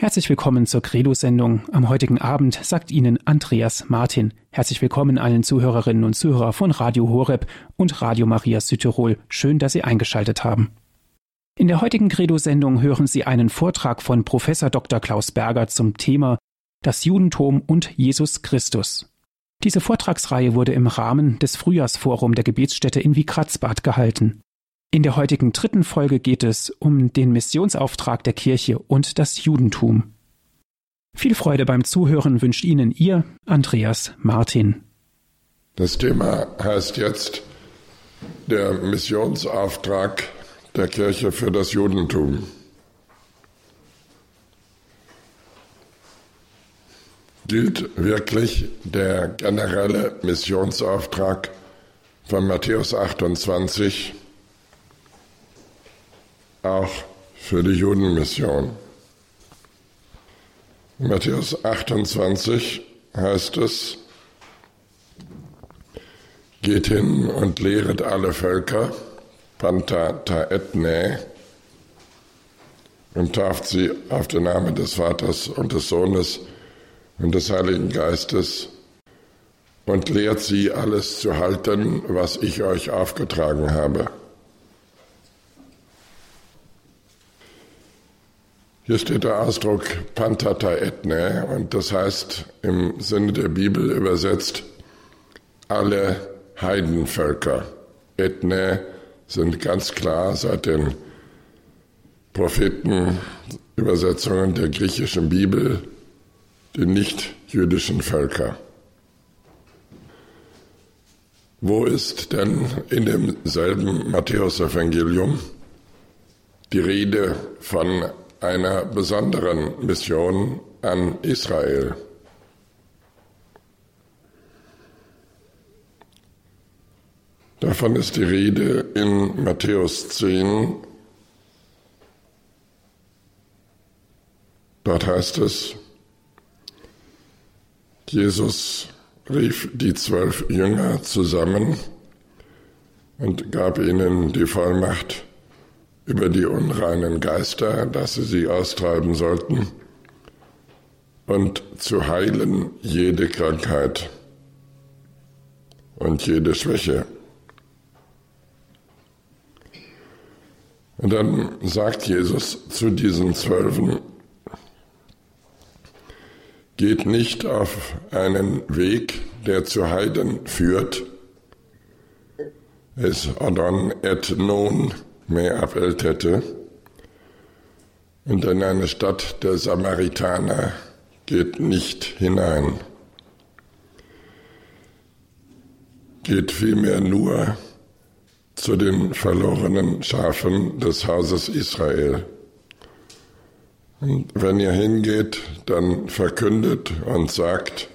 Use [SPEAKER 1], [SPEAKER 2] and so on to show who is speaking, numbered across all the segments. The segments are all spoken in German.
[SPEAKER 1] Herzlich willkommen zur Credo-Sendung. Am heutigen Abend sagt Ihnen Andreas Martin. Herzlich willkommen allen Zuhörerinnen und Zuhörer von Radio Horeb und Radio Maria Südtirol. Schön, dass Sie eingeschaltet haben. In der heutigen Credo-Sendung hören Sie einen Vortrag von Professor Dr. Klaus Berger zum Thema Das Judentum und Jesus Christus. Diese Vortragsreihe wurde im Rahmen des Frühjahrsforum der Gebetsstätte in Wiegratzbad gehalten. In der heutigen dritten Folge geht es um den Missionsauftrag der Kirche und das Judentum. Viel Freude beim Zuhören wünscht Ihnen Ihr Andreas Martin.
[SPEAKER 2] Das Thema heißt jetzt der Missionsauftrag der Kirche für das Judentum. Gilt wirklich der generelle Missionsauftrag von Matthäus 28 auch für die Judenmission. Matthäus 28 heißt es, geht hin und lehret alle Völker, Panta ta etne, und tauft sie auf den Namen des Vaters und des Sohnes und des Heiligen Geistes und lehrt sie alles zu halten, was ich euch aufgetragen habe. Hier steht der Ausdruck Pantata etne und das heißt im Sinne der Bibel übersetzt alle Heidenvölker. Etne sind ganz klar seit den Prophetenübersetzungen der griechischen Bibel die nicht-jüdischen Völker. Wo ist denn in demselben Matthäusevangelium die Rede von einer besonderen Mission an Israel. Davon ist die Rede in Matthäus 10. Dort heißt es, Jesus rief die zwölf Jünger zusammen und gab ihnen die Vollmacht, über die unreinen Geister, dass sie sie austreiben sollten und zu heilen jede Krankheit und jede Schwäche. Und dann sagt Jesus zu diesen Zwölfen, geht nicht auf einen Weg, der zu Heiden führt, es Adon et non, mehr hätte. Und in eine Stadt der Samaritaner geht nicht hinein. Geht vielmehr nur zu den verlorenen Schafen des Hauses Israel. Und wenn ihr hingeht, dann verkündet und sagt,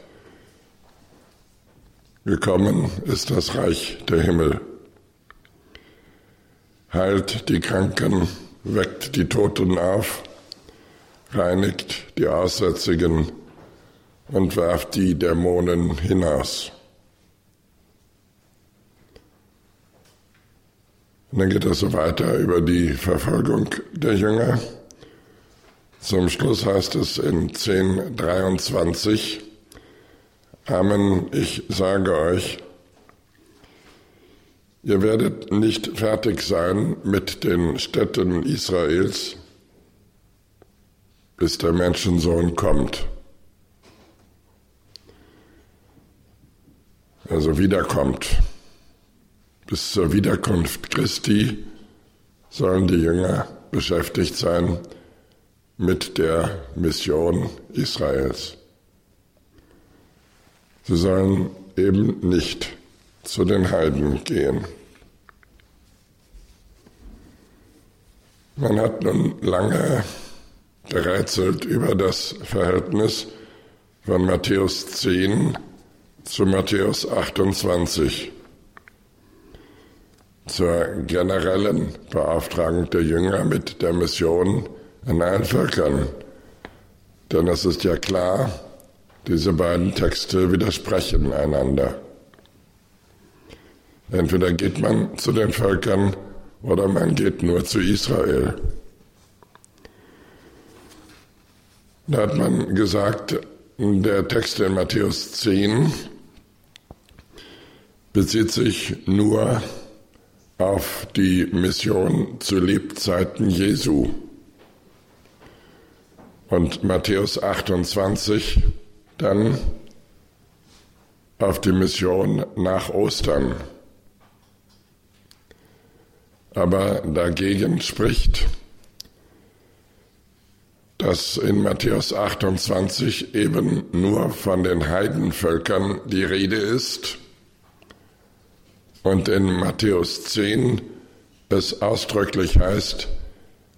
[SPEAKER 2] gekommen ist das Reich der Himmel heilt die Kranken, weckt die Toten auf, reinigt die Aussätzigen und werft die Dämonen hinaus. Und dann geht es so weiter über die Verfolgung der Jünger. Zum Schluss heißt es in 10.23, Amen, ich sage euch, Ihr werdet nicht fertig sein mit den Städten Israels, bis der Menschensohn kommt. Also wiederkommt. Bis zur Wiederkunft Christi sollen die Jünger beschäftigt sein mit der Mission Israels. Sie sollen eben nicht zu den Heiden gehen. Man hat nun lange gerätselt über das Verhältnis von Matthäus 10 zu Matthäus 28 zur generellen Beauftragung der Jünger mit der Mission an allen Völkern. Denn es ist ja klar, diese beiden Texte widersprechen einander. Entweder geht man zu den Völkern oder man geht nur zu Israel. Da hat man gesagt, der Text in Matthäus 10 bezieht sich nur auf die Mission zu Lebzeiten Jesu. Und Matthäus 28 dann auf die Mission nach Ostern. Aber dagegen spricht, dass in Matthäus 28 eben nur von den Heidenvölkern die Rede ist und in Matthäus 10 es ausdrücklich heißt,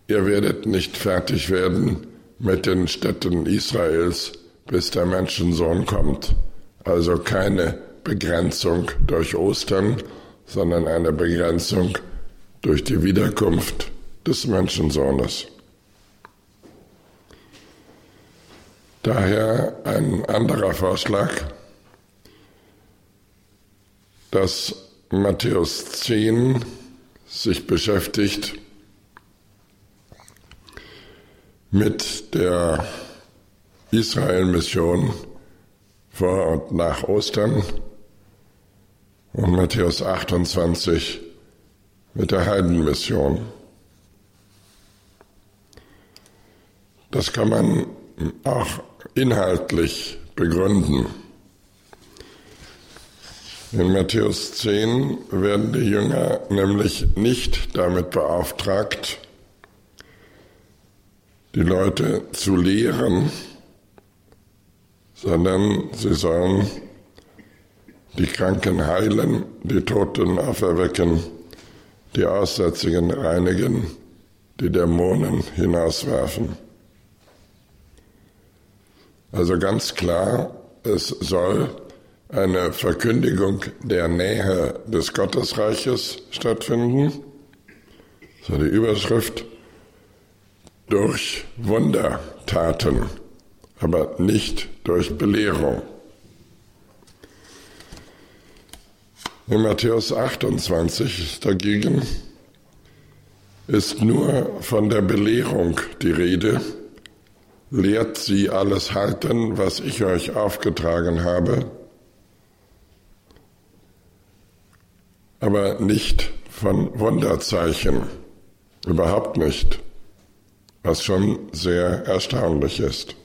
[SPEAKER 2] ihr werdet nicht fertig werden mit den Städten Israels, bis der Menschensohn kommt. Also keine Begrenzung durch Ostern, sondern eine Begrenzung durch die Wiederkunft des Menschensohnes. Daher ein anderer Vorschlag, dass Matthäus 10 sich beschäftigt mit der Israel-Mission vor und nach Ostern und Matthäus 28 mit der Heidenmission. Das kann man auch inhaltlich begründen. In Matthäus 10 werden die Jünger nämlich nicht damit beauftragt, die Leute zu lehren, sondern sie sollen die Kranken heilen, die Toten auferwecken, die Aussätzigen reinigen, die Dämonen hinauswerfen. Also ganz klar, es soll eine Verkündigung der Nähe des Gottesreiches stattfinden. So die Überschrift durch Wundertaten, aber nicht durch Belehrung. In Matthäus 28 dagegen ist nur von der Belehrung die Rede. Lehrt sie alles halten, was ich euch aufgetragen habe, aber nicht von Wunderzeichen, überhaupt nicht, was schon sehr erstaunlich ist.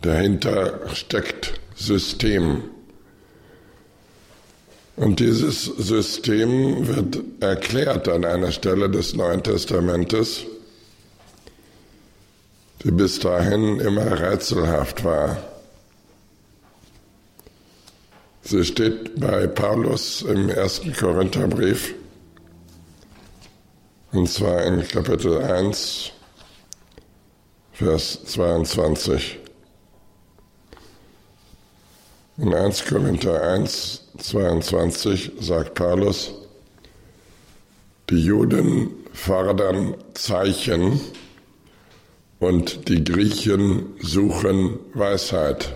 [SPEAKER 2] Dahinter steckt System. Und dieses System wird erklärt an einer Stelle des Neuen Testamentes, die bis dahin immer rätselhaft war. Sie steht bei Paulus im ersten Korintherbrief, und zwar in Kapitel 1, Vers 22. In 1 Korinther 1, 22 sagt Paulus, die Juden fordern Zeichen und die Griechen suchen Weisheit.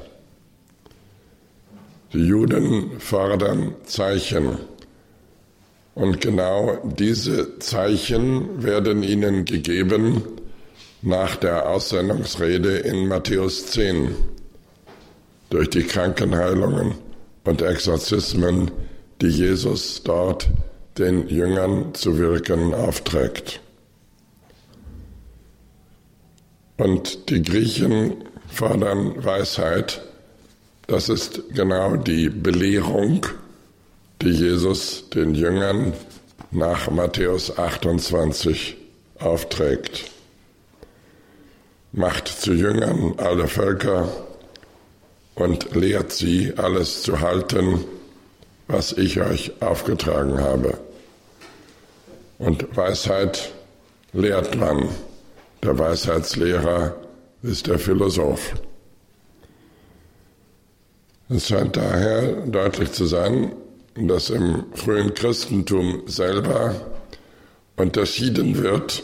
[SPEAKER 2] Die Juden fordern Zeichen. Und genau diese Zeichen werden ihnen gegeben nach der Aussendungsrede in Matthäus 10 durch die Krankenheilungen und Exorzismen, die Jesus dort den Jüngern zu wirken aufträgt. Und die Griechen fordern Weisheit das ist genau die Belehrung, die Jesus den Jüngern nach Matthäus 28 aufträgt. Macht zu Jüngern alle Völker und lehrt sie, alles zu halten, was ich euch aufgetragen habe. Und Weisheit lehrt man. Der Weisheitslehrer ist der Philosoph. Es scheint daher deutlich zu sein, dass im frühen Christentum selber unterschieden wird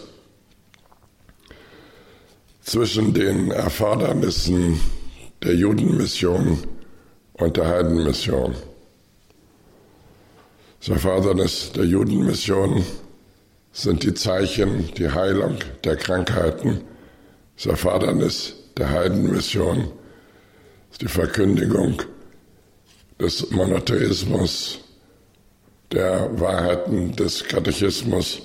[SPEAKER 2] zwischen den Erfordernissen der Judenmission und der Heidenmission. Das Erfordernis der Judenmission sind die Zeichen, die Heilung der Krankheiten, Das Erfordernis der Heidenmission ist die Verkündigung des Monotheismus, der Wahrheiten des Katechismus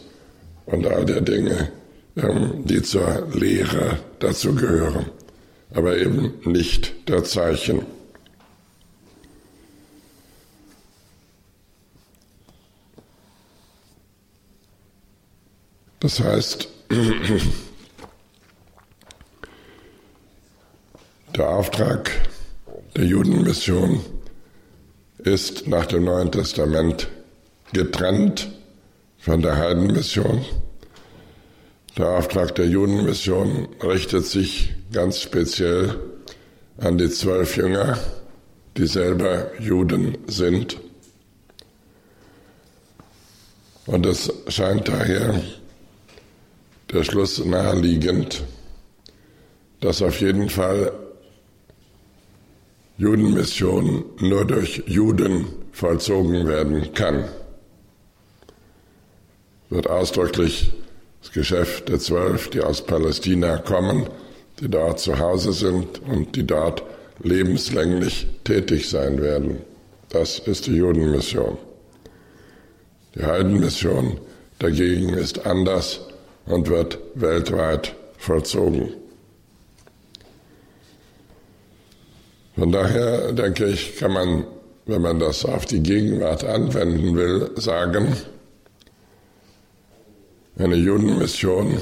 [SPEAKER 2] und all der Dinge, ähm, die zur Lehre dazugehören, aber eben nicht der Zeichen. Das heißt, der Auftrag der Judenmission ist nach dem Neuen Testament getrennt von der Heidenmission. Der Auftrag der Judenmission richtet sich ganz speziell an die zwölf Jünger, die selber Juden sind. Und es scheint daher der Schluss naheliegend, dass auf jeden Fall Judenmission nur durch Juden vollzogen werden kann. Wird ausdrücklich das Geschäft der Zwölf, die aus Palästina kommen, die dort zu Hause sind und die dort lebenslänglich tätig sein werden. Das ist die Judenmission. Die Heidenmission dagegen ist anders und wird weltweit vollzogen. Von daher denke ich, kann man, wenn man das auf die Gegenwart anwenden will, sagen, eine Judenmission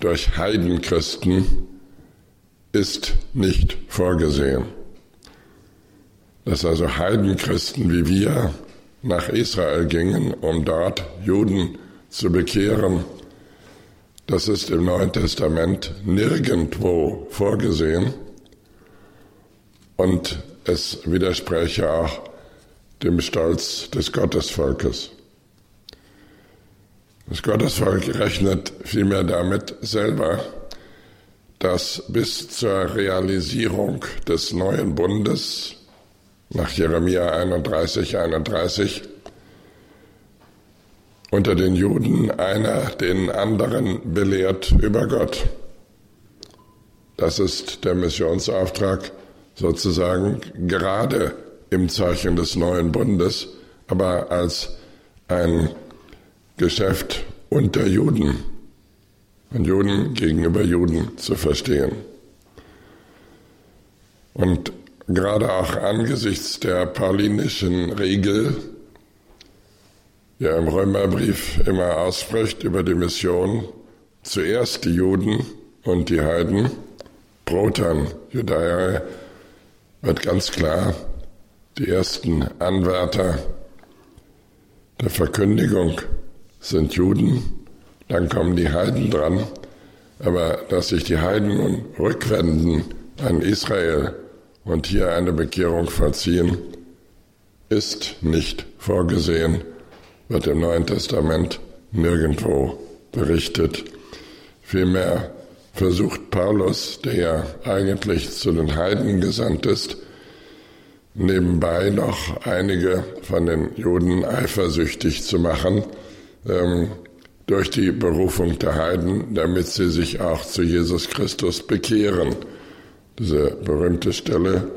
[SPEAKER 2] durch Heidenchristen ist nicht vorgesehen. Dass also Heidenchristen wie wir nach Israel gingen, um dort Juden zu bekehren, das ist im Neuen Testament nirgendwo vorgesehen und es widerspräche auch dem Stolz des Gottesvolkes. Das Gottesvolk rechnet vielmehr damit selber, dass bis zur Realisierung des neuen Bundes nach Jeremia 31, 31 unter den Juden einer den anderen belehrt über Gott. Das ist der Missionsauftrag sozusagen gerade im Zeichen des neuen Bundes, aber als ein Geschäft unter Juden, von Juden gegenüber Juden zu verstehen. Und gerade auch angesichts der paulinischen Regel, die er im Römerbrief immer ausspricht über die Mission, zuerst die Juden und die Heiden, Protan, Judäa, wird ganz klar, die ersten Anwärter der Verkündigung sind Juden, dann kommen die Heiden dran. Aber dass sich die Heiden nun rückwenden an Israel und hier eine Bekehrung vollziehen, ist nicht vorgesehen, wird im Neuen Testament nirgendwo berichtet. Vielmehr versucht Paulus, der ja eigentlich zu den Heiden gesandt ist, nebenbei noch einige von den Juden eifersüchtig zu machen, ähm, durch die Berufung der Heiden, damit sie sich auch zu Jesus Christus bekehren. Diese berühmte Stelle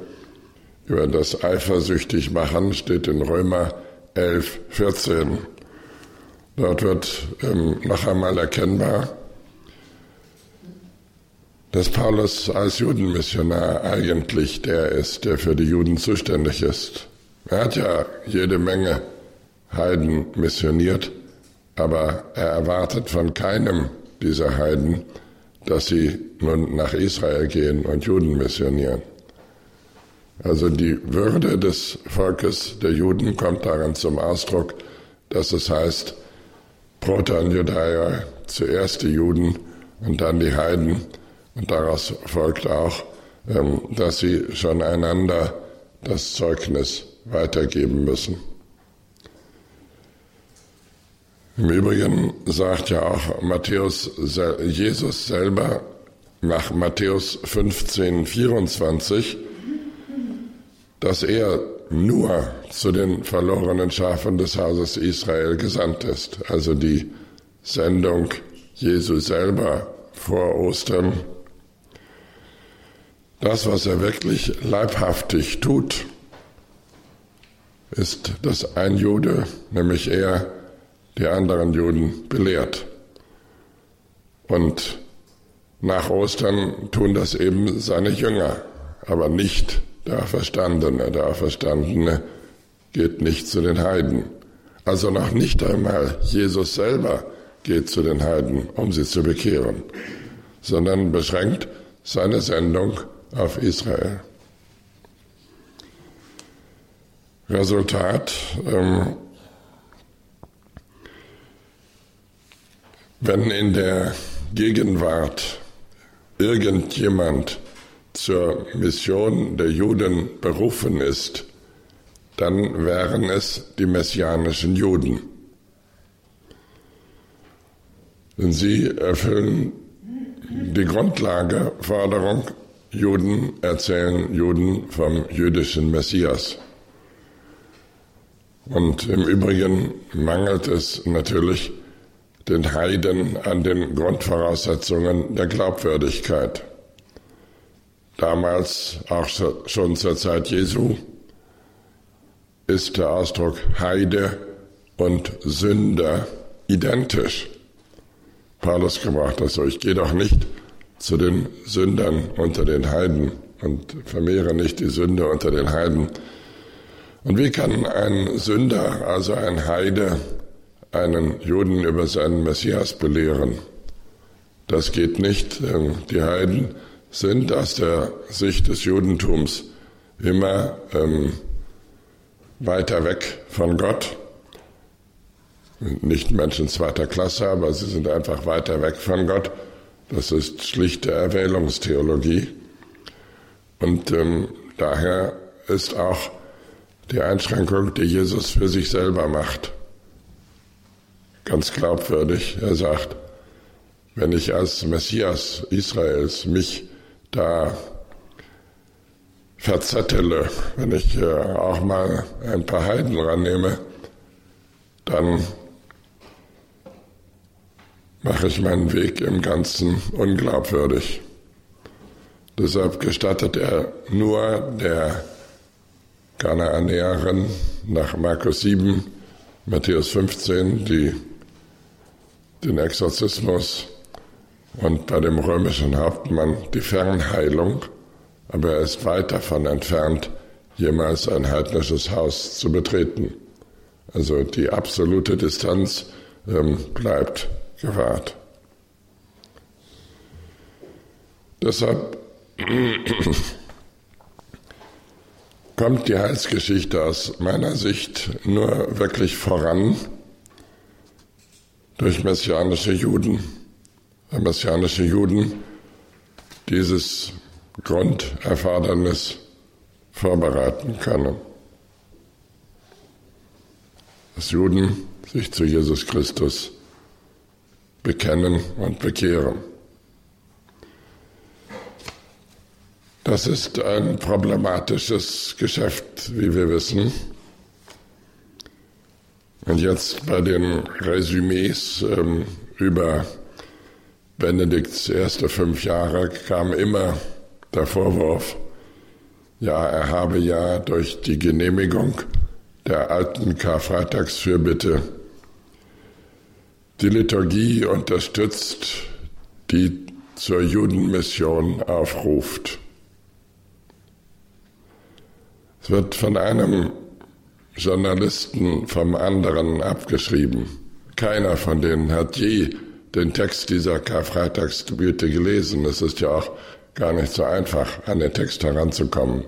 [SPEAKER 2] über das eifersüchtig machen steht in Römer 11, 14. Dort wird ähm, noch einmal erkennbar, dass Paulus als Judenmissionar eigentlich der ist, der für die Juden zuständig ist. Er hat ja jede Menge Heiden missioniert, aber er erwartet von keinem dieser Heiden, dass sie nun nach Israel gehen und Juden missionieren. Also die Würde des Volkes der Juden kommt daran zum Ausdruck, dass es heißt, Proton Judäa, zuerst die Juden und dann die Heiden. Und daraus folgt auch, ähm, dass sie schon einander das Zeugnis weitergeben müssen. Im Übrigen sagt ja auch Matthäus, Jesus selber nach Matthäus 15, 24, dass er nur zu den verlorenen Schafen des Hauses Israel gesandt ist. Also die Sendung Jesu selber vor Ostern das, was er wirklich leibhaftig tut, ist, dass ein Jude, nämlich er, die anderen Juden belehrt. Und nach Ostern tun das eben seine Jünger, aber nicht der Auferstandene. Der Auferstandene geht nicht zu den Heiden. Also noch nicht einmal Jesus selber geht zu den Heiden, um sie zu bekehren, sondern beschränkt seine Sendung auf Israel. Resultat, ähm, wenn in der Gegenwart irgendjemand zur Mission der Juden berufen ist, dann wären es die messianischen Juden. Denn sie erfüllen die Grundlageforderung, Juden erzählen Juden vom jüdischen Messias. Und im Übrigen mangelt es natürlich den Heiden an den Grundvoraussetzungen der Glaubwürdigkeit. Damals, auch schon zur Zeit Jesu, ist der Ausdruck Heide und Sünder identisch. Paulus gebracht das so, ich gehe doch nicht zu den Sündern unter den Heiden und vermehre nicht die Sünde unter den Heiden. Und wie kann ein Sünder, also ein Heide, einen Juden über seinen Messias belehren? Das geht nicht. Die Heiden sind aus der Sicht des Judentums immer ähm, weiter weg von Gott. Nicht Menschen zweiter Klasse, aber sie sind einfach weiter weg von Gott. Das ist schlichte Erwählungstheologie. Und ähm, daher ist auch die Einschränkung, die Jesus für sich selber macht, ganz glaubwürdig. Er sagt, wenn ich als Messias Israels mich da verzettele, wenn ich äh, auch mal ein paar Heiden rannehme, dann mache ich meinen Weg im Ganzen unglaubwürdig. Deshalb gestattet er nur der Kanaanäerin nach Markus 7, Matthäus 15, die, den Exorzismus und bei dem römischen Hauptmann die Fernheilung, aber er ist weit davon entfernt, jemals ein heidnisches Haus zu betreten. Also die absolute Distanz ähm, bleibt gewahrt. Deshalb kommt die Heilsgeschichte aus meiner Sicht nur wirklich voran durch messianische Juden. Weil messianische Juden dieses Grunderfordernis vorbereiten können. Dass Juden sich zu Jesus Christus bekennen und bekehren. Das ist ein problematisches Geschäft, wie wir wissen. Und jetzt bei den Resümees ähm, über Benedikts erste fünf Jahre kam immer der Vorwurf, ja, er habe ja durch die Genehmigung der alten Karfreitagsfürbitte die Liturgie unterstützt, die zur Judenmission aufruft. Es wird von einem Journalisten vom anderen abgeschrieben. Keiner von denen hat je den Text dieser Karfreitagsgebete gelesen. Es ist ja auch gar nicht so einfach, an den Text heranzukommen.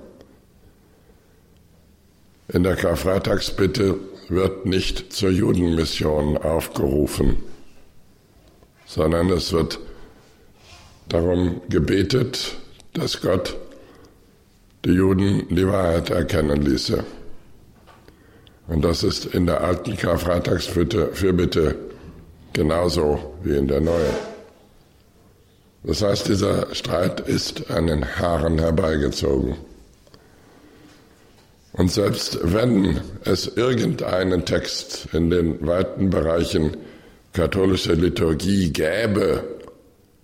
[SPEAKER 2] In der Karfreitagsbitte wird nicht zur Judenmission aufgerufen, sondern es wird darum gebetet, dass Gott die Juden die Wahrheit erkennen ließe. Und das ist in der alten Karfreitagsfürbitte genauso wie in der neuen. Das heißt, dieser Streit ist an den Haaren herbeigezogen. Und selbst wenn es irgendeinen Text in den weiten Bereichen katholischer Liturgie gäbe,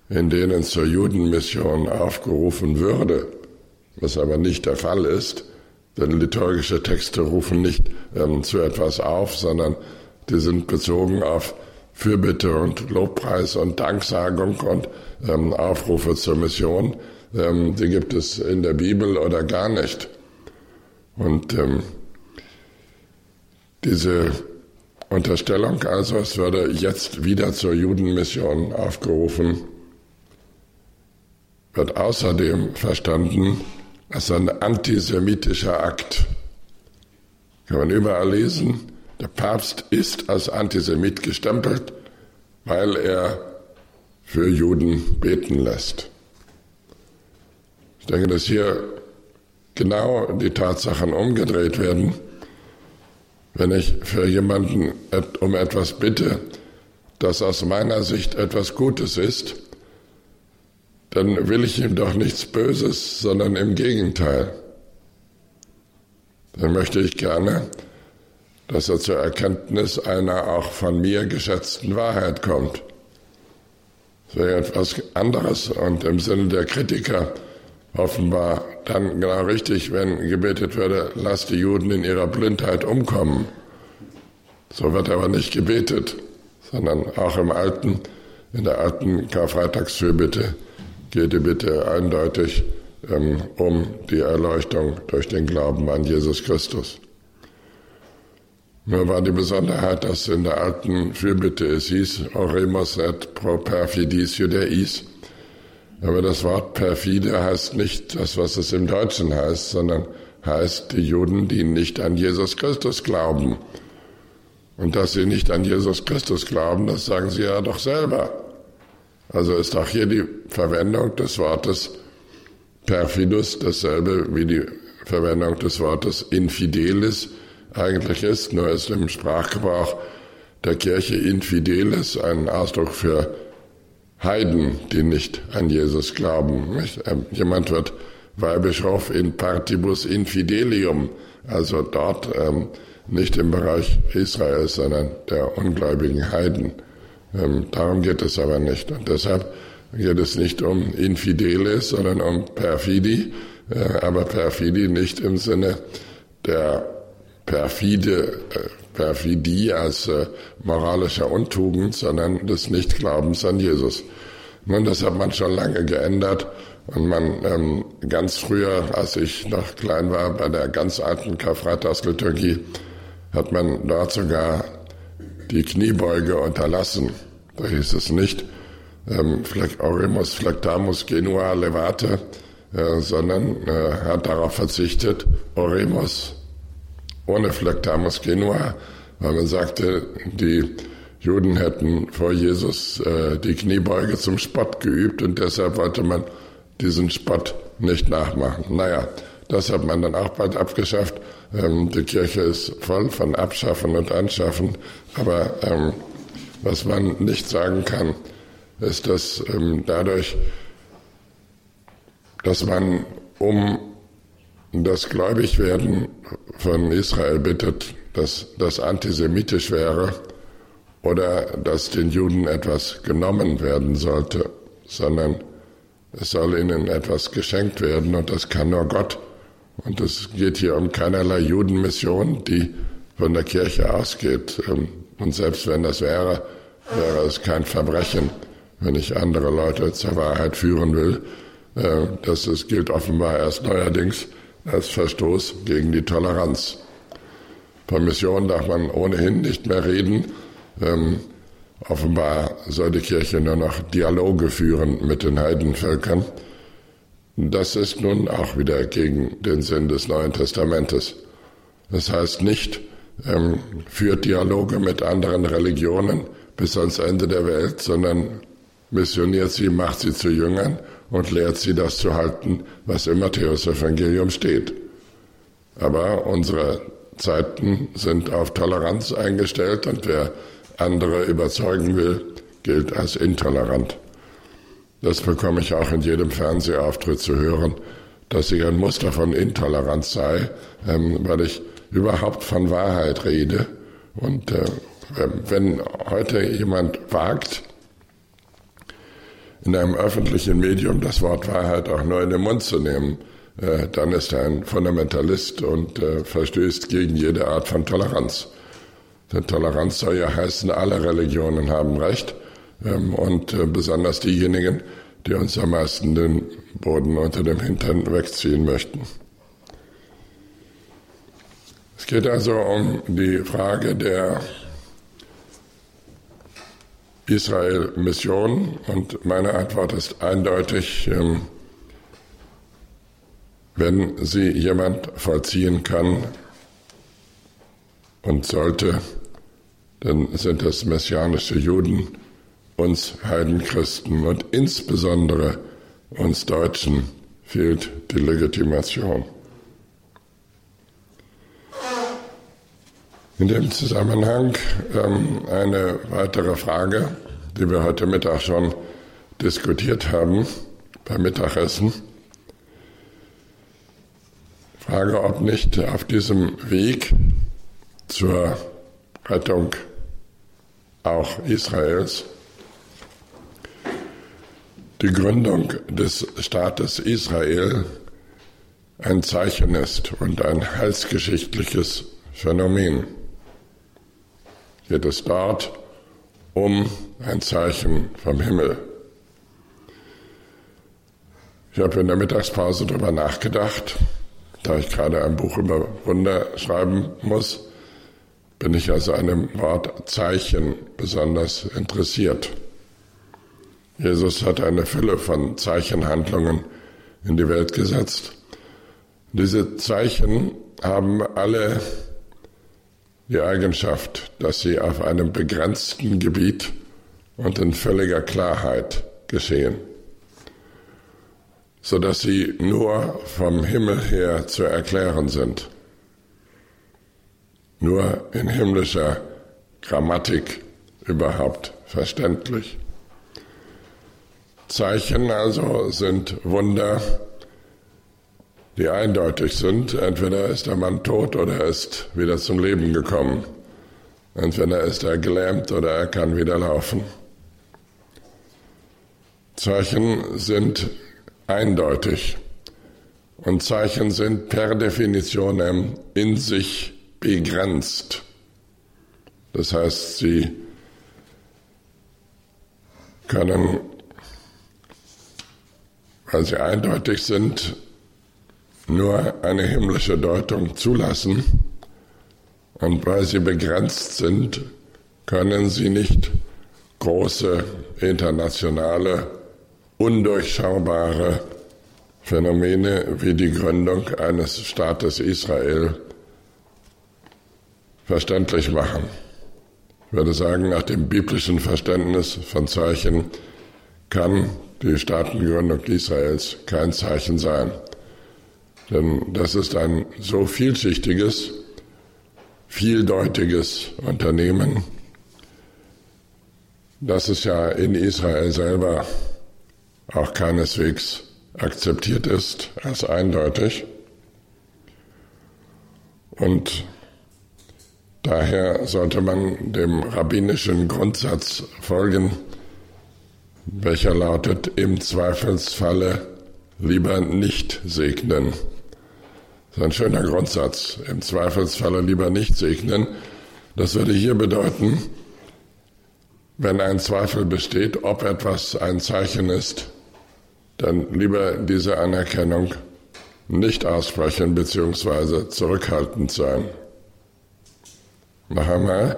[SPEAKER 2] in denen zur Judenmission aufgerufen würde, was aber nicht der Fall ist, denn liturgische Texte rufen nicht ähm, zu etwas auf, sondern die sind bezogen auf Fürbitte und Lobpreis und Danksagung und ähm, Aufrufe zur Mission. Ähm, die gibt es in der Bibel oder gar nicht. Und ähm, diese Unterstellung also, es würde jetzt wieder zur Judenmission aufgerufen, wird außerdem verstanden als ein antisemitischer Akt. Kann man überall lesen, der Papst ist als Antisemit gestempelt, weil er für Juden beten lässt. Ich denke, dass hier genau die Tatsachen umgedreht werden. Wenn ich für jemanden um etwas bitte, das aus meiner Sicht etwas Gutes ist, dann will ich ihm doch nichts Böses, sondern im Gegenteil. Dann möchte ich gerne, dass er zur Erkenntnis einer auch von mir geschätzten Wahrheit kommt. Das wäre etwas anderes und im Sinne der Kritiker offenbar dann genau richtig, wenn gebetet würde, lass die Juden in ihrer Blindheit umkommen. So wird aber nicht gebetet, sondern auch im alten, in der alten Karfreitagsfürbitte geht die Bitte eindeutig ähm, um die Erleuchtung durch den Glauben an Jesus Christus. Nur war die Besonderheit, dass in der alten Fürbitte es hieß, Oremus et pro perfidis judeis. Aber das Wort perfide heißt nicht das, was es im Deutschen heißt, sondern heißt die Juden, die nicht an Jesus Christus glauben. Und dass sie nicht an Jesus Christus glauben, das sagen sie ja doch selber. Also ist auch hier die Verwendung des Wortes perfidus dasselbe wie die Verwendung des Wortes infidelis eigentlich ist, nur ist im Sprachgebrauch der Kirche infidelis ein Ausdruck für Heiden, die nicht an Jesus glauben. Ähm, jemand wird Weihbischof in partibus infidelium, also dort ähm, nicht im Bereich Israels, sondern der ungläubigen Heiden. Ähm, darum geht es aber nicht. Und deshalb geht es nicht um Infideles, sondern um Perfidi, äh, aber Perfidi nicht im Sinne der perfide, äh, Perfidie als äh, moralischer Untugend, sondern des Nichtglaubens an Jesus. Nun, das hat man schon lange geändert und man ähm, ganz früher, als ich noch klein war, bei der ganz alten Karfreitagsliturgie, hat man dort sogar die Kniebeuge unterlassen. Da hieß es nicht ähm, Oremus Flectamus Genua Levate, äh, sondern äh, hat darauf verzichtet, Oremus ohne Flectamus Genua, weil man sagte, die Juden hätten vor Jesus äh, die Kniebeuge zum Spott geübt und deshalb wollte man diesen Spott nicht nachmachen. Naja, das hat man dann auch bald abgeschafft. Ähm, die Kirche ist voll von Abschaffen und Anschaffen, aber ähm, was man nicht sagen kann, ist, dass ähm, dadurch, dass man um das Gläubigwerden von Israel bittet, dass das antisemitisch wäre oder dass den Juden etwas genommen werden sollte, sondern es soll ihnen etwas geschenkt werden und das kann nur Gott. Und es geht hier um keinerlei Judenmission, die von der Kirche ausgeht. Ähm, und selbst wenn das wäre, wäre es kein Verbrechen, wenn ich andere Leute zur Wahrheit führen will. Äh, das gilt offenbar erst neuerdings als Verstoß gegen die Toleranz. Von Mission darf man ohnehin nicht mehr reden. Ähm, offenbar soll die Kirche nur noch Dialoge führen mit den Heidenvölkern. Das ist nun auch wieder gegen den Sinn des Neuen Testamentes. Das heißt nicht, ähm, führt Dialoge mit anderen Religionen bis ans Ende der Welt, sondern missioniert sie, macht sie zu Jüngern und lehrt sie das zu halten, was im Matthäus-Evangelium steht. Aber unsere Zeiten sind auf Toleranz eingestellt und wer andere überzeugen will, gilt als intolerant. Das bekomme ich auch in jedem Fernsehauftritt zu hören, dass ich ein Muster von Intoleranz sei, ähm, weil ich überhaupt von Wahrheit rede. Und äh, wenn heute jemand wagt, in einem öffentlichen Medium das Wort Wahrheit auch nur in den Mund zu nehmen, äh, dann ist er ein Fundamentalist und äh, verstößt gegen jede Art von Toleranz. Denn Toleranz soll ja heißen, alle Religionen haben Recht ähm, und äh, besonders diejenigen, die uns am meisten den Boden unter dem Hintern wegziehen möchten. Es geht also um die Frage der Israel-Mission und meine Antwort ist eindeutig, ähm, wenn sie jemand vollziehen kann und sollte, dann sind es messianische Juden, uns Heidenchristen und insbesondere uns Deutschen fehlt die Legitimation. In dem Zusammenhang ähm, eine weitere Frage, die wir heute Mittag schon diskutiert haben beim Mittagessen. Frage, ob nicht auf diesem Weg zur Rettung auch Israels die Gründung des Staates Israel ein Zeichen ist und ein heilsgeschichtliches Phänomen geht es dort um ein Zeichen vom Himmel. Ich habe in der Mittagspause darüber nachgedacht, da ich gerade ein Buch über Wunder schreiben muss, bin ich also an dem Wort Zeichen besonders interessiert. Jesus hat eine Fülle von Zeichenhandlungen in die Welt gesetzt. Diese Zeichen haben alle die Eigenschaft, dass sie auf einem begrenzten Gebiet und in völliger Klarheit geschehen, sodass sie nur vom Himmel her zu erklären sind, nur in himmlischer Grammatik überhaupt verständlich. Zeichen also sind Wunder, die eindeutig sind. Entweder ist der Mann tot oder er ist wieder zum Leben gekommen. Entweder ist er gelähmt oder er kann wieder laufen. Zeichen sind eindeutig und Zeichen sind per Definition in sich begrenzt. Das heißt, sie können, weil sie eindeutig sind, nur eine himmlische Deutung zulassen und weil sie begrenzt sind, können sie nicht große internationale, undurchschaubare Phänomene wie die Gründung eines Staates Israel verständlich machen. Ich würde sagen, nach dem biblischen Verständnis von Zeichen kann die Staatengründung Israels kein Zeichen sein. Denn das ist ein so vielschichtiges, vieldeutiges Unternehmen, dass es ja in Israel selber auch keineswegs akzeptiert ist als eindeutig. Und daher sollte man dem rabbinischen Grundsatz folgen, welcher lautet im Zweifelsfalle lieber nicht segnen. Das ist ein schöner Grundsatz. Im Zweifelsfalle lieber nicht segnen. Das würde hier bedeuten, wenn ein Zweifel besteht, ob etwas ein Zeichen ist, dann lieber diese Anerkennung nicht aussprechen bzw. zurückhaltend sein. Noch einmal,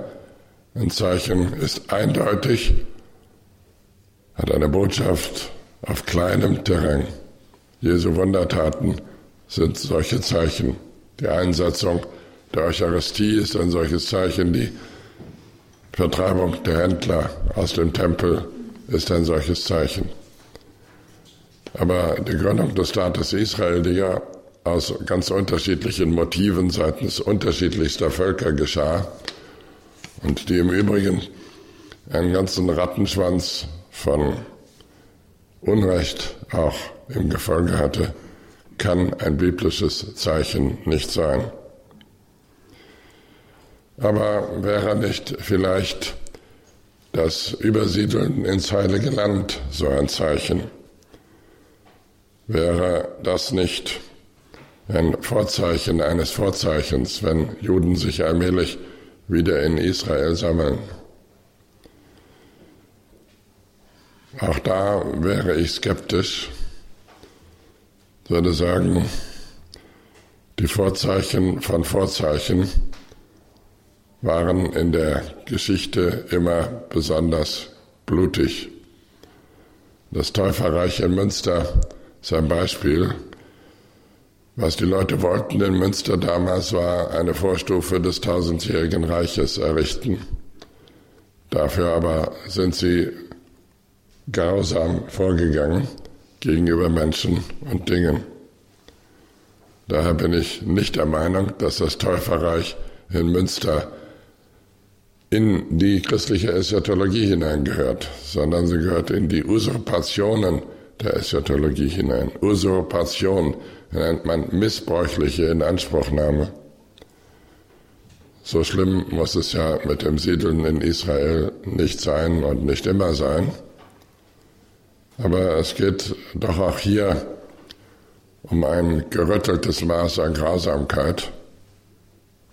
[SPEAKER 2] ein Zeichen ist eindeutig, hat eine Botschaft auf kleinem Terrain. Jesu Wundertaten sind solche Zeichen. Die Einsetzung der Eucharistie ist ein solches Zeichen. Die Vertreibung der Händler aus dem Tempel ist ein solches Zeichen. Aber die Gründung des Staates Israel, die ja aus ganz unterschiedlichen Motiven seitens unterschiedlichster Völker geschah und die im Übrigen einen ganzen Rattenschwanz von Unrecht auch im Gefolge hatte, kann ein biblisches Zeichen nicht sein. Aber wäre nicht vielleicht das Übersiedeln ins heilige Land so ein Zeichen? Wäre das nicht ein Vorzeichen eines Vorzeichens, wenn Juden sich allmählich wieder in Israel sammeln. Auch da wäre ich skeptisch, würde sagen, die Vorzeichen von Vorzeichen waren in der Geschichte immer besonders blutig. Das Täuferreich in Münster ist ein Beispiel. Was die Leute wollten in Münster damals war eine Vorstufe des tausendjährigen Reiches errichten. Dafür aber sind sie grausam vorgegangen gegenüber Menschen und Dingen. Daher bin ich nicht der Meinung, dass das Täuferreich in Münster in die christliche Eschatologie hineingehört, sondern sie gehört in die Usurpationen der Eschatologie hinein. Usurpation nennt man missbräuchliche Inanspruchnahme. So schlimm muss es ja mit dem Siedeln in Israel nicht sein und nicht immer sein. Aber es geht doch auch hier um ein gerütteltes Maß an Grausamkeit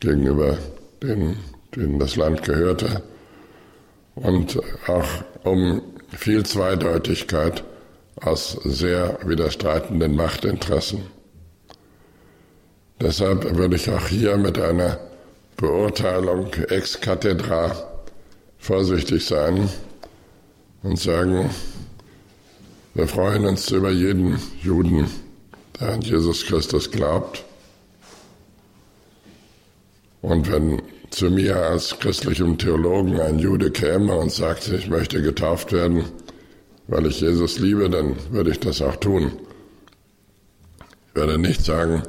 [SPEAKER 2] gegenüber den denen das Land gehörte, und auch um viel Zweideutigkeit aus sehr widerstreitenden Machtinteressen. Deshalb würde ich auch hier mit einer Beurteilung ex cathedra vorsichtig sein und sagen, wir freuen uns über jeden Juden, der an Jesus Christus glaubt. Und wenn zu mir als christlichem Theologen ein Jude käme und sagte, ich möchte getauft werden, weil ich Jesus liebe, dann würde ich das auch tun. Ich würde nicht sagen,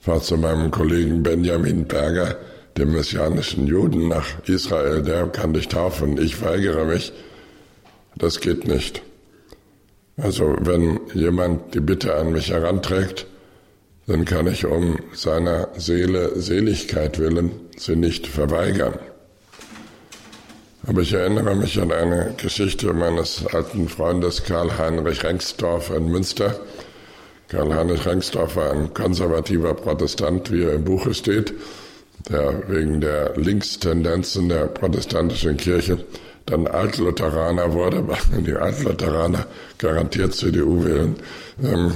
[SPEAKER 2] fahr zu meinem Kollegen Benjamin Berger, dem messianischen Juden, nach Israel, der kann dich taufen, ich weigere mich. Das geht nicht. Also wenn jemand die Bitte an mich heranträgt, dann kann ich um seiner Seele Seligkeit willen sie nicht verweigern. Aber ich erinnere mich an eine Geschichte meines alten Freundes Karl-Heinrich Rengsdorf in Münster. Karl-Heinrich Rengsdorf war ein konservativer Protestant, wie er im Buche steht, der wegen der Linkstendenzen der protestantischen Kirche dann Altlutheraner wurde, weil die Altlutheraner garantiert CDU wählen. Ähm,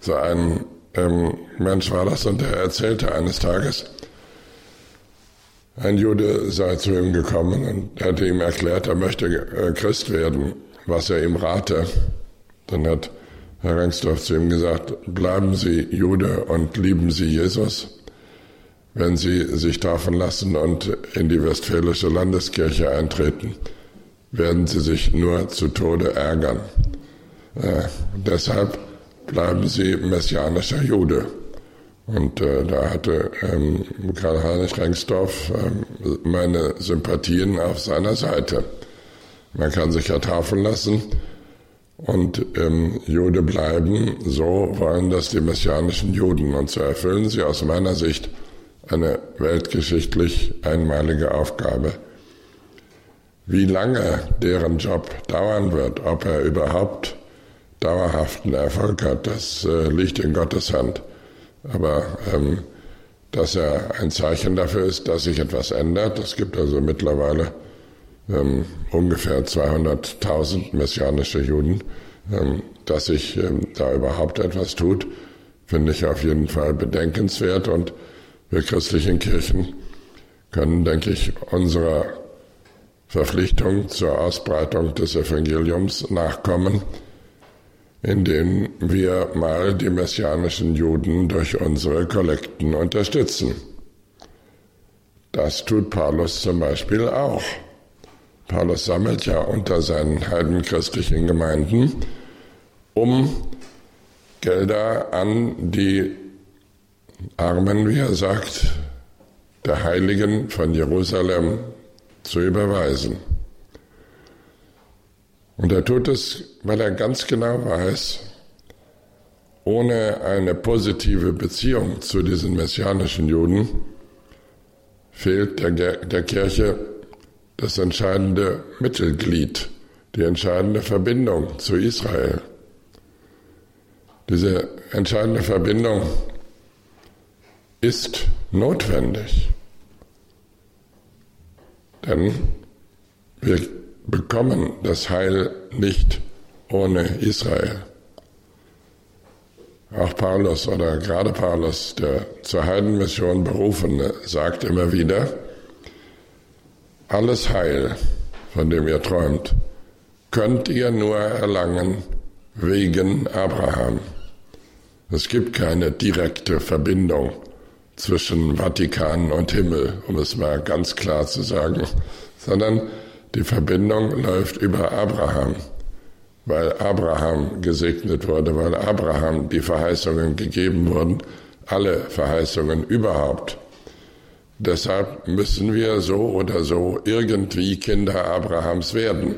[SPEAKER 2] so ein ähm, Mensch war das und er erzählte eines Tages, ein Jude sei zu ihm gekommen und hatte ihm erklärt, er möchte äh, Christ werden, was er ihm rate. Dann hat Herr Rengsdorf zu ihm gesagt, bleiben Sie Jude und lieben Sie Jesus. Wenn Sie sich taufen lassen und in die Westfälische Landeskirche eintreten, werden Sie sich nur zu Tode ärgern. Äh, deshalb bleiben Sie messianischer Jude. Und äh, da hatte ähm, Karl-Heinrich Rengsdorf ähm, meine Sympathien auf seiner Seite. Man kann sich ja taufen lassen und ähm, Jude bleiben. So wollen das die messianischen Juden. Und so erfüllen sie aus meiner Sicht eine weltgeschichtlich einmalige Aufgabe. Wie lange deren Job dauern wird, ob er überhaupt dauerhaften Erfolg hat, das äh, liegt in Gottes Hand. Aber ähm, dass er ein Zeichen dafür ist, dass sich etwas ändert. Es gibt also mittlerweile ähm, ungefähr 200.000 messianische Juden. Ähm, dass sich ähm, da überhaupt etwas tut, finde ich auf jeden Fall bedenkenswert. Und wir christlichen Kirchen können, denke ich, unserer Verpflichtung zur Ausbreitung des Evangeliums nachkommen indem wir mal die messianischen Juden durch unsere Kollekten unterstützen. Das tut Paulus zum Beispiel auch. Paulus sammelt ja unter seinen heidenchristlichen Gemeinden, um Gelder an die Armen, wie er sagt, der Heiligen von Jerusalem zu überweisen. Und er tut es, weil er ganz genau weiß, ohne eine positive Beziehung zu diesen messianischen Juden fehlt der, der Kirche das entscheidende Mittelglied, die entscheidende Verbindung zu Israel. Diese entscheidende Verbindung ist notwendig. Denn wir bekommen das Heil nicht ohne Israel. Auch Paulus oder gerade Paulus, der zur Heidenmission berufene, sagt immer wieder, alles Heil, von dem ihr träumt, könnt ihr nur erlangen wegen Abraham. Es gibt keine direkte Verbindung zwischen Vatikan und Himmel, um es mal ganz klar zu sagen, sondern die Verbindung läuft über Abraham, weil Abraham gesegnet wurde, weil Abraham die Verheißungen gegeben wurden, alle Verheißungen überhaupt. Deshalb müssen wir so oder so irgendwie Kinder Abrahams werden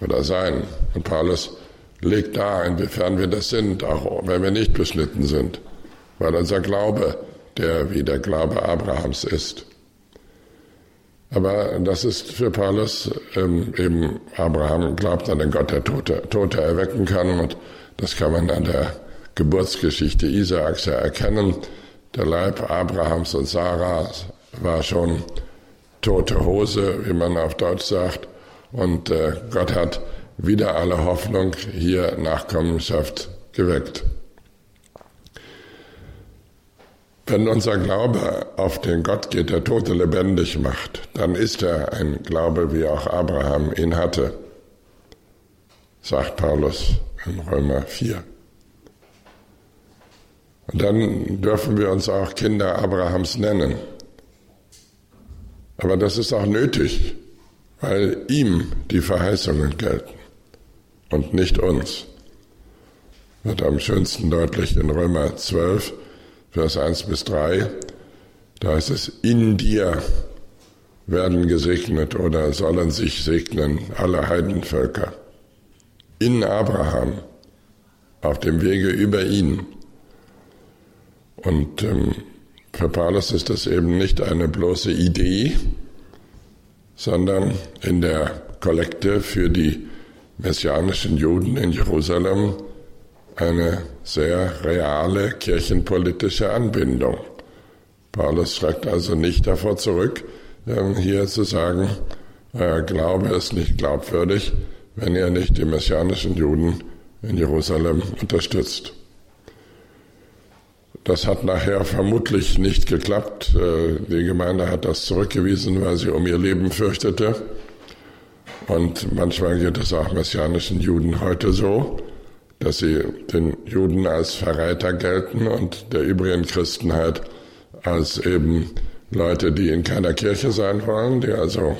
[SPEAKER 2] oder sein. Und Paulus legt dar, inwiefern wir das sind, auch wenn wir nicht beschnitten sind, weil unser Glaube der wie der Glaube Abrahams ist. Aber das ist für Paulus ähm, eben, Abraham glaubt an den Gott, der Tote, Tote erwecken kann und das kann man an der Geburtsgeschichte Isaaks ja erkennen. Der Leib Abrahams und Sarahs war schon tote Hose, wie man auf Deutsch sagt, und äh, Gott hat wieder alle Hoffnung hier Nachkommenschaft geweckt. Wenn unser Glaube auf den Gott geht, der Tote lebendig macht, dann ist er ein Glaube, wie auch Abraham ihn hatte, sagt Paulus in Römer 4. Und dann dürfen wir uns auch Kinder Abrahams nennen. Aber das ist auch nötig, weil ihm die Verheißungen gelten und nicht uns. Wird am schönsten deutlich in Römer 12, Vers 1 bis 3. Da heißt es, in dir werden gesegnet oder sollen sich segnen alle Heidenvölker. In Abraham, auf dem Wege über ihn. Und ähm, für Paulus ist das eben nicht eine bloße Idee, sondern in der Kollekte für die messianischen Juden in Jerusalem eine sehr reale kirchenpolitische Anbindung. Paulus schreckt also nicht davor zurück, ähm, hier zu sagen, Glaube ist nicht glaubwürdig, wenn er nicht die messianischen Juden in Jerusalem unterstützt. Das hat nachher vermutlich nicht geklappt. Äh, die Gemeinde hat das zurückgewiesen, weil sie um ihr Leben fürchtete. Und manchmal geht es auch messianischen Juden heute so, dass sie den Juden als Verräter gelten und der übrigen Christenheit als eben Leute, die in keiner Kirche sein wollen, die also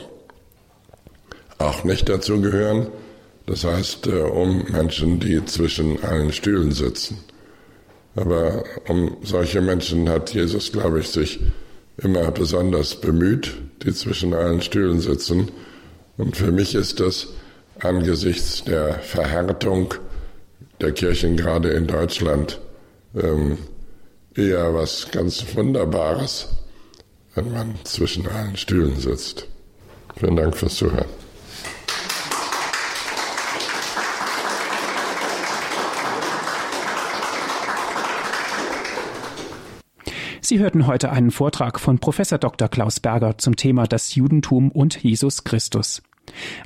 [SPEAKER 2] auch nicht dazu gehören. Das heißt, äh, um Menschen, die zwischen allen Stühlen sitzen. Aber um solche Menschen hat Jesus, glaube ich, sich immer besonders bemüht, die zwischen allen Stühlen sitzen. Und für mich ist das angesichts der Verhärtung der Kirchen gerade in Deutschland ähm, eher was ganz Wunderbares, wenn man zwischen allen Stühlen sitzt. Vielen Dank fürs Zuhören.
[SPEAKER 1] Sie hörten heute einen Vortrag von Professor Dr. Klaus Berger zum Thema das Judentum und Jesus Christus.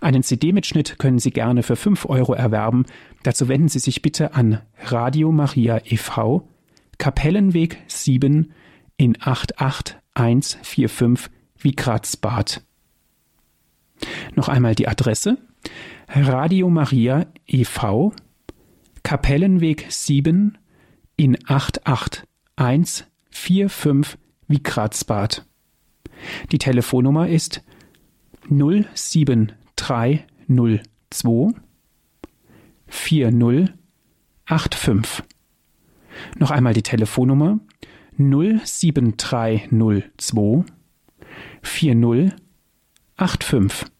[SPEAKER 1] Einen CD-Mitschnitt können Sie gerne für 5 Euro erwerben. Dazu wenden Sie sich bitte an Radio Maria e.V., Kapellenweg 7 in 88145 Wigratsbad. Noch einmal die Adresse Radio Maria e.V., Kapellenweg 7 in 88145 45 Wigratsbad. Die Telefonnummer ist 07302 4085. Noch einmal die Telefonnummer 07302 4085.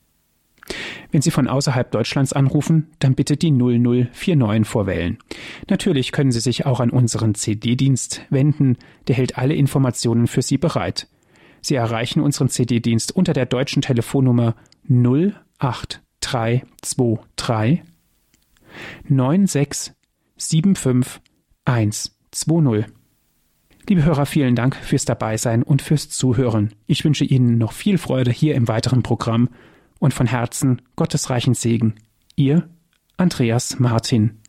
[SPEAKER 1] Wenn Sie von außerhalb Deutschlands anrufen, dann bitte die 0049 vorwählen. Natürlich können Sie sich auch an unseren CD-Dienst wenden, der hält alle Informationen für Sie bereit. Sie erreichen unseren CD-Dienst unter der deutschen Telefonnummer 08323 96 75 120. Liebe Hörer, vielen Dank fürs Dabeisein und fürs Zuhören. Ich wünsche Ihnen noch viel Freude hier im weiteren Programm und von Herzen Gottes reichen Segen. Ihr Andreas Martin.